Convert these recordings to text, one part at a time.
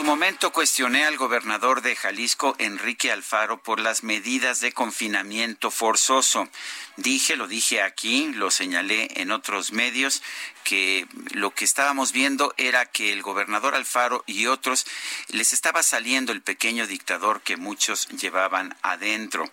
Su momento cuestioné al gobernador de Jalisco, Enrique Alfaro, por las medidas de confinamiento forzoso. Dije, lo dije aquí, lo señalé en otros medios, que lo que estábamos viendo era que el gobernador Alfaro y otros les estaba saliendo el pequeño dictador que muchos llevaban adentro.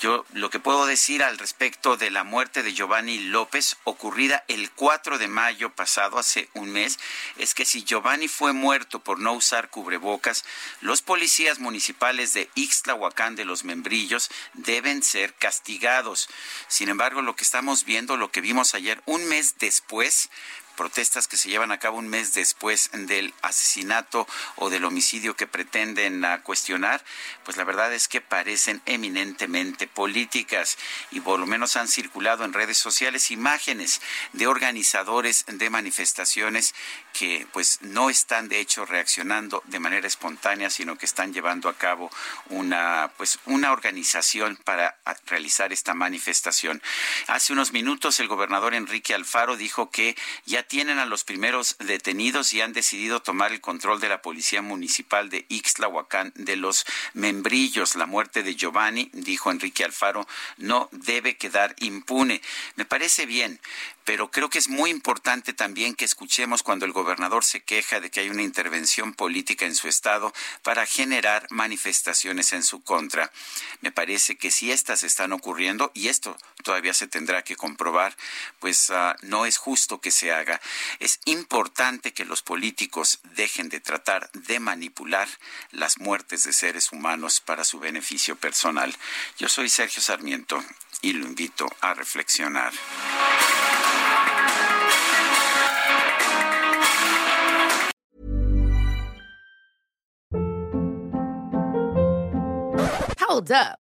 Yo lo que puedo decir al respecto de la muerte de Giovanni López, ocurrida el 4 de mayo pasado, hace un mes, es que si Giovanni fue muerto por no usar cubrebocas, los policías municipales de Ixtlahuacán de los Membrillos deben ser castigados. Sin embargo, lo que estamos viendo, lo que vimos ayer, un mes después, protestas que se llevan a cabo un mes después del asesinato o del homicidio que pretenden cuestionar, pues la verdad es que parecen eminentemente políticas y por lo menos han circulado en redes sociales imágenes de organizadores de manifestaciones que pues no están de hecho reaccionando de manera espontánea, sino que están llevando a cabo una pues una organización para realizar esta manifestación. Hace unos minutos el gobernador Enrique Alfaro dijo que ya tienen a los primeros detenidos y han decidido tomar el control de la Policía Municipal de Ixtlahuacán de los Membrillos. La muerte de Giovanni, dijo Enrique Alfaro, no debe quedar impune. Me parece bien, pero creo que es muy importante también que escuchemos cuando el gobernador se queja de que hay una intervención política en su estado para generar manifestaciones en su contra. Me parece que si estas están ocurriendo, y esto todavía se tendrá que comprobar, pues uh, no es justo que se haga. Es importante que los políticos dejen de tratar de manipular las muertes de seres humanos para su beneficio personal. Yo soy Sergio Sarmiento y lo invito a reflexionar. Hold up.